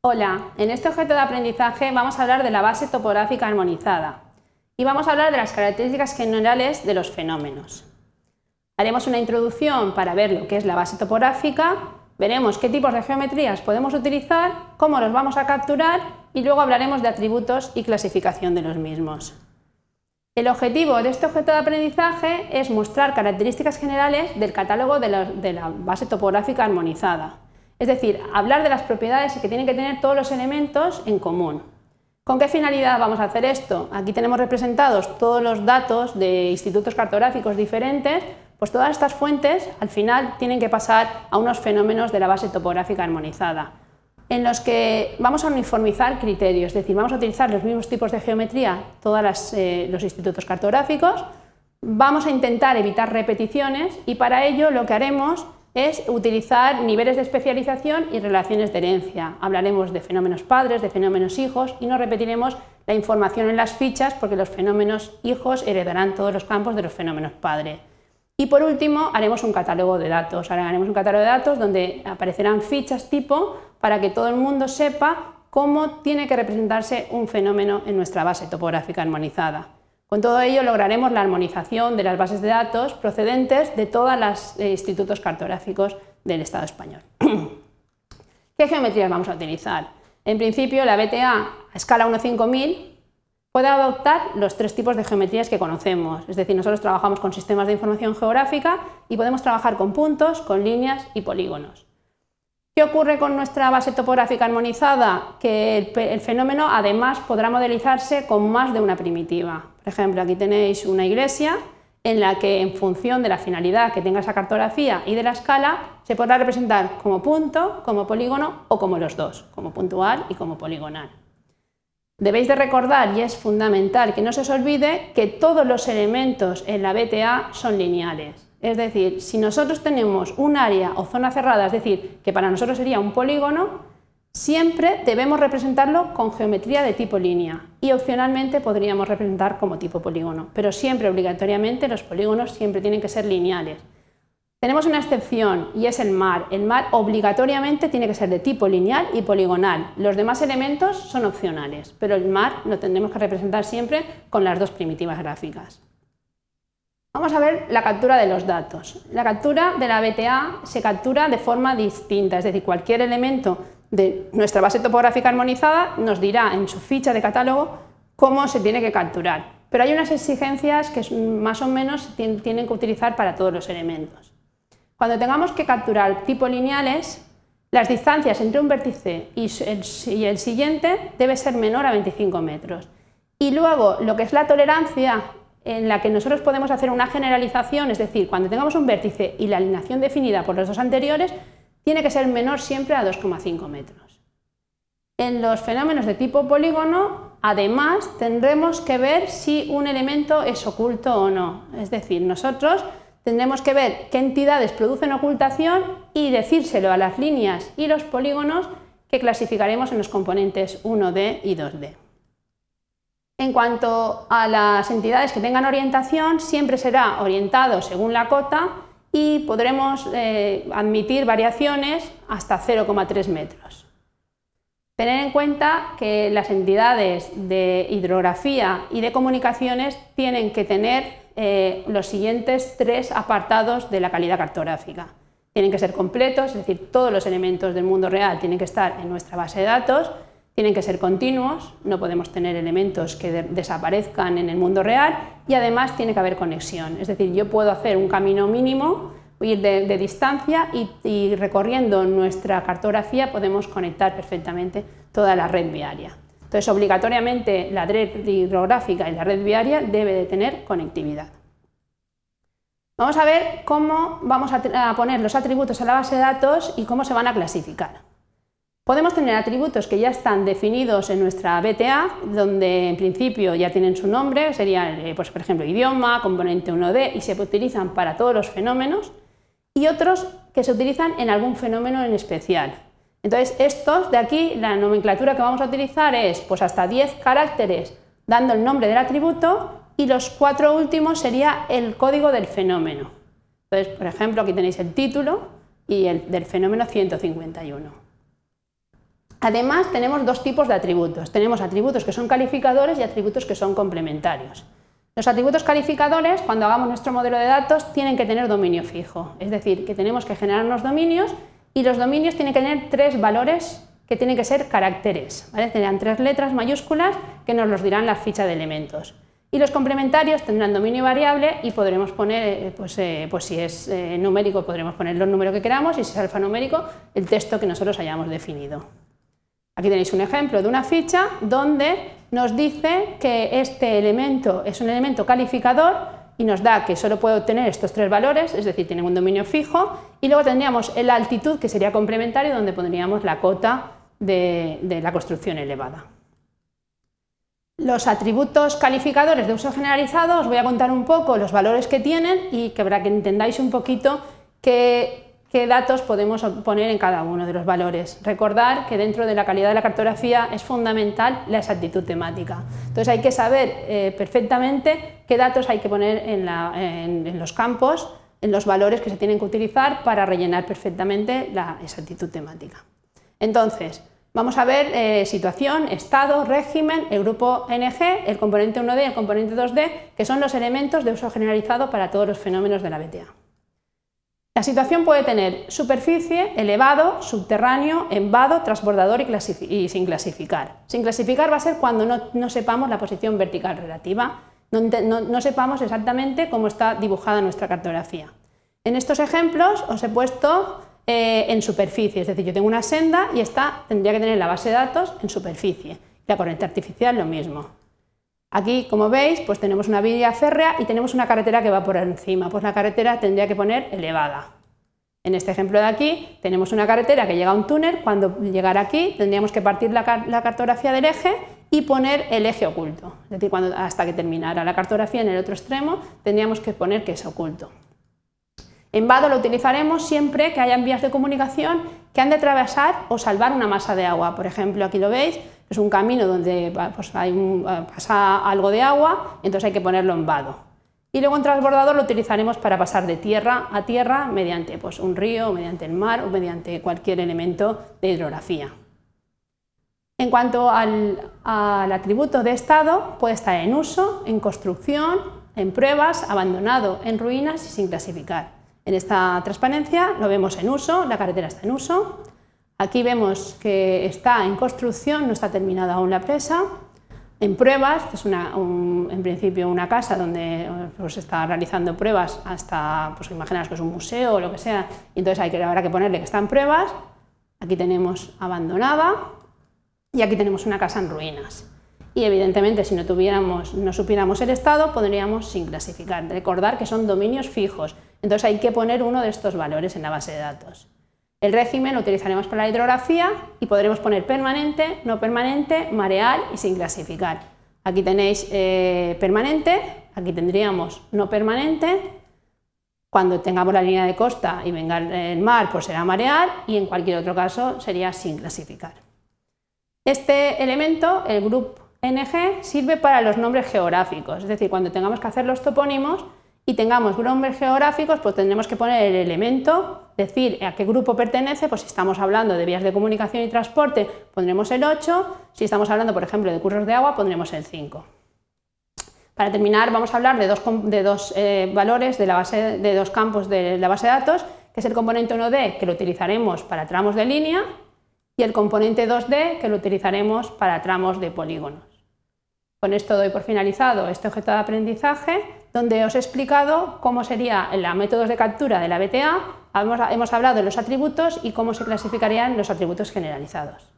Hola, en este objeto de aprendizaje vamos a hablar de la base topográfica armonizada y vamos a hablar de las características generales de los fenómenos. Haremos una introducción para ver lo que es la base topográfica, veremos qué tipos de geometrías podemos utilizar, cómo los vamos a capturar y luego hablaremos de atributos y clasificación de los mismos. El objetivo de este objeto de aprendizaje es mostrar características generales del catálogo de la, base topográfica armonizada, es decir, hablar de las propiedades que tienen que tener todos los elementos en común. ¿Con qué finalidad vamos a hacer esto? Aquí tenemos representados todos los datos de institutos cartográficos diferentes, pues todas estas fuentes al final tienen que pasar a unos fenómenos de la base topográfica armonizada en los que vamos a uniformizar criterios, es decir, vamos a utilizar los mismos tipos de geometría todos eh, los institutos cartográficos, vamos a intentar evitar repeticiones y para ello lo que haremos es utilizar niveles de especialización y relaciones de herencia. Hablaremos de fenómenos padres, de fenómenos hijos y no repetiremos la información en las fichas porque los fenómenos hijos heredarán todos los campos de los fenómenos padres. Y por último, haremos un catálogo de datos. Ahora haremos un catálogo de datos donde aparecerán fichas tipo para que todo el mundo sepa cómo tiene que representarse un fenómeno en nuestra base topográfica armonizada. Con todo ello lograremos la armonización de las bases de datos procedentes de todos los eh, institutos cartográficos del Estado español. ¿Qué geometrías vamos a utilizar? En principio, la BTA a escala 1.5000 puede adoptar los tres tipos de geometrías que conocemos, es decir, nosotros trabajamos con sistemas de información geográfica y podemos trabajar con puntos, con líneas y polígonos. ¿Qué ocurre con nuestra base topográfica armonizada? Que el, fenómeno además podrá modelizarse con más de una primitiva. Por ejemplo, aquí tenéis una iglesia en la que en función de la finalidad que tenga esa cartografía y de la escala, se podrá representar como punto, como polígono o como los dos, como puntual y como poligonal. Debéis de recordar, y es fundamental que no se os olvide, que todos los elementos en la BTA son lineales. Es decir, si nosotros tenemos un área o zona cerrada, es decir, que para nosotros sería un polígono, siempre debemos representarlo con geometría de tipo línea y opcionalmente podríamos representar como tipo polígono, pero siempre obligatoriamente los polígonos siempre tienen que ser lineales. Tenemos una excepción y es el mar. El mar obligatoriamente tiene que ser de tipo lineal y poligonal. Los demás elementos son opcionales, pero el mar lo tendremos que representar siempre con las dos primitivas gráficas. Vamos a ver la captura de los datos. La captura de la BTA se captura de forma distinta, es decir, cualquier elemento de nuestra base topográfica armonizada nos dirá en su ficha de catálogo cómo se tiene que capturar. Pero hay unas exigencias que más o menos tienen que utilizar para todos los elementos. Cuando tengamos que capturar tipos lineales, las distancias entre un vértice y el, siguiente debe ser menor a 25 metros. Y luego, lo que es la tolerancia en la que nosotros podemos hacer una generalización, es decir, cuando tengamos un vértice y la alineación definida por los dos anteriores, tiene que ser menor siempre a 2,5 metros. En los fenómenos de tipo polígono, además, tendremos que ver si un elemento es oculto o no. Es decir, nosotros tendremos que ver qué entidades producen ocultación y decírselo a las líneas y los polígonos que clasificaremos en los componentes 1D y 2D. En cuanto a las entidades que tengan orientación, siempre será orientado según la cota y podremos eh, admitir variaciones hasta 0,3 metros. Tener en cuenta que las entidades de hidrografía y de comunicaciones tienen que tener eh, los siguientes tres apartados de la calidad cartográfica. Tienen que ser completos, es decir, todos los elementos del mundo real tienen que estar en nuestra base de datos, tienen que ser continuos, no podemos tener elementos que desaparezcan en el mundo real y además tiene que haber conexión, es decir, yo puedo hacer un camino mínimo, ir de, distancia y, recorriendo nuestra cartografía podemos conectar perfectamente toda la red viaria. Entonces, obligatoriamente la red hidrográfica y la red viaria debe de tener conectividad. Vamos a ver cómo vamos a poner los atributos a la base de datos y cómo se van a clasificar. Podemos tener atributos que ya están definidos en nuestra BTA, donde en principio ya tienen su nombre, serían, eh, pues, por ejemplo, idioma, componente 1D, y se utilizan para todos los fenómenos, y otros que se utilizan en algún fenómeno en especial. Entonces, estos de aquí, la nomenclatura que vamos a utilizar es pues hasta 10 caracteres dando el nombre del atributo y los cuatro últimos sería el código del fenómeno. Entonces, por ejemplo, aquí tenéis el título y el del fenómeno 151. Además, tenemos dos tipos de atributos. Tenemos atributos que son calificadores y atributos que son complementarios. Los atributos calificadores, cuando hagamos nuestro modelo de datos, tienen que tener dominio fijo, es decir, que tenemos que generar unos dominios y los dominios tienen que tener tres valores que tienen que ser caracteres, ¿vale? tendrán tres letras mayúsculas que nos los dirán la ficha de elementos. Y los complementarios tendrán dominio variable y podremos poner, eh, pues, eh, pues, si es eh, numérico podremos poner los números que queramos y si es alfanumérico el texto que nosotros hayamos definido. Aquí tenéis un ejemplo de una ficha donde nos dice que este elemento es un elemento calificador y nos da que solo puede obtener estos tres valores, es decir, tiene un dominio fijo, y luego tendríamos el altitud, que sería complementario, donde pondríamos la cota de, la construcción elevada. Los atributos calificadores de uso generalizado, os voy a contar un poco los valores que tienen y que para que entendáis un poquito qué, datos podemos poner en cada uno de los valores. Recordar que dentro de la calidad de la cartografía es fundamental la exactitud temática. Entonces hay que saber eh, perfectamente qué datos hay que poner en, los campos, en los valores que se tienen que utilizar para rellenar perfectamente la exactitud temática. Entonces, Vamos a ver eh, situación, estado, régimen, el grupo NG, el componente 1D y el componente 2D, que son los elementos de uso generalizado para todos los fenómenos de la BTA. La situación puede tener superficie, elevado, subterráneo, envado, transbordador y, sin clasificar. Sin clasificar va a ser cuando no, sepamos la posición vertical relativa, no sepamos exactamente cómo está dibujada nuestra cartografía. En estos ejemplos os he puesto eh, en superficie, es decir, yo tengo una senda y esta tendría que tener la base de datos en superficie. La corriente artificial lo mismo. Aquí, como veis, pues tenemos una vía férrea y tenemos una carretera que va por encima, pues la carretera tendría que poner elevada. En este ejemplo de aquí tenemos una carretera que llega a un túnel, cuando llegara aquí tendríamos que partir la, cartografía del eje y poner el eje oculto, es decir, cuando, hasta que terminara la cartografía en el otro extremo tendríamos que poner que es oculto. En vado lo utilizaremos siempre que hayan vías de comunicación que han de atravesar o salvar una masa de agua. Por ejemplo, aquí lo veis, es un camino donde pues, pasa algo de agua, entonces hay que ponerlo en vado. Y luego en transbordador lo utilizaremos para pasar de tierra a tierra mediante pues, un río, mediante el mar o mediante cualquier elemento de hidrografía. En cuanto al, al atributo de estado, puede estar en uso, en construcción, en pruebas, abandonado, en ruinas y sin clasificar. En esta transparencia lo vemos en uso, la carretera está en uso. Aquí vemos que está en construcción, no está terminada aún la presa. En pruebas, es una, en principio una casa donde pues, se está realizando pruebas hasta, pues imaginaos que es un museo o lo que sea, y entonces hay que, habrá que ponerle que está en pruebas. Aquí tenemos abandonada y aquí tenemos una casa en ruinas y evidentemente si no, tuviéramos, no supiéramos el estado podríamos sin clasificar. Recordar que son dominios fijos, entonces hay que poner uno de estos valores en la base de datos. El régimen lo utilizaremos para la hidrografía y podremos poner permanente, no permanente, mareal y sin clasificar. Aquí tenéis eh, permanente, aquí tendríamos no permanente, cuando tengamos la línea de costa y venga el mar, pues será mareal y en cualquier otro caso sería sin clasificar. Este elemento, el grupo NG sirve para los nombres geográficos, es decir, cuando tengamos que hacer los topónimos y tengamos nombres geográficos, pues tendremos que poner el elemento, decir a qué grupo pertenece, pues si estamos hablando de vías de comunicación y transporte, pondremos el 8, si estamos hablando, por ejemplo, de cursos de agua, pondremos el 5. Para terminar, vamos a hablar de dos, de dos eh, valores de, la base, de dos campos de la base de datos, que es el componente 1D, que lo utilizaremos para tramos de línea, y el componente 2D, que lo utilizaremos para tramos de polígonos. Con esto doy por finalizado este objeto de aprendizaje, donde os he explicado cómo sería la métodos de captura de la BTA, hemos, hemos hablado de los atributos y cómo se clasificarían los atributos generalizados.